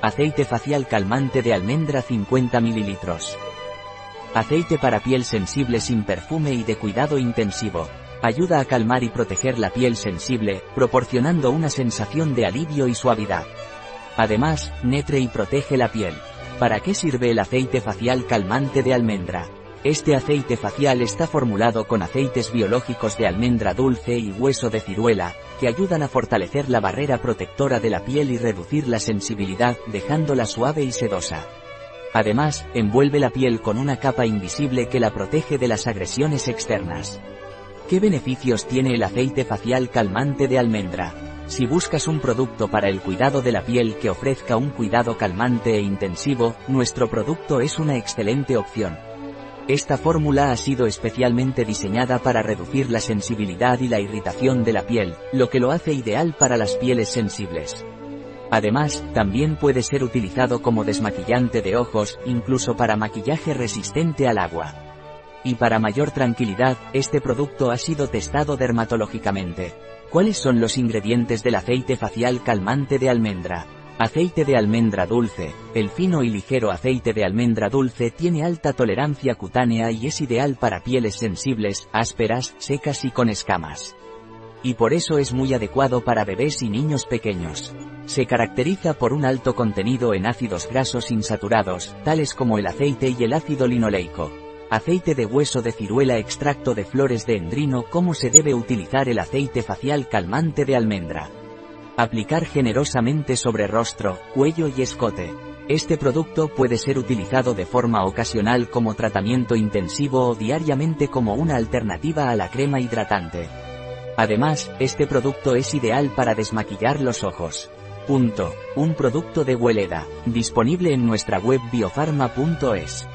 Aceite facial calmante de almendra 50 ml. Aceite para piel sensible sin perfume y de cuidado intensivo. Ayuda a calmar y proteger la piel sensible, proporcionando una sensación de alivio y suavidad. Además, netre y protege la piel. ¿Para qué sirve el aceite facial calmante de almendra? Este aceite facial está formulado con aceites biológicos de almendra dulce y hueso de ciruela, que ayudan a fortalecer la barrera protectora de la piel y reducir la sensibilidad, dejándola suave y sedosa. Además, envuelve la piel con una capa invisible que la protege de las agresiones externas. ¿Qué beneficios tiene el aceite facial calmante de almendra? Si buscas un producto para el cuidado de la piel que ofrezca un cuidado calmante e intensivo, nuestro producto es una excelente opción. Esta fórmula ha sido especialmente diseñada para reducir la sensibilidad y la irritación de la piel, lo que lo hace ideal para las pieles sensibles. Además, también puede ser utilizado como desmaquillante de ojos, incluso para maquillaje resistente al agua. Y para mayor tranquilidad, este producto ha sido testado dermatológicamente. ¿Cuáles son los ingredientes del aceite facial calmante de almendra? Aceite de almendra dulce. El fino y ligero aceite de almendra dulce tiene alta tolerancia cutánea y es ideal para pieles sensibles, ásperas, secas y con escamas. Y por eso es muy adecuado para bebés y niños pequeños. Se caracteriza por un alto contenido en ácidos grasos insaturados, tales como el aceite y el ácido linoleico. Aceite de hueso de ciruela extracto de flores de endrino Cómo se debe utilizar el aceite facial calmante de almendra. Aplicar generosamente sobre rostro, cuello y escote. Este producto puede ser utilizado de forma ocasional como tratamiento intensivo o diariamente como una alternativa a la crema hidratante. Además, este producto es ideal para desmaquillar los ojos. Punto. Un producto de Hueleda, disponible en nuestra web biofarma.es.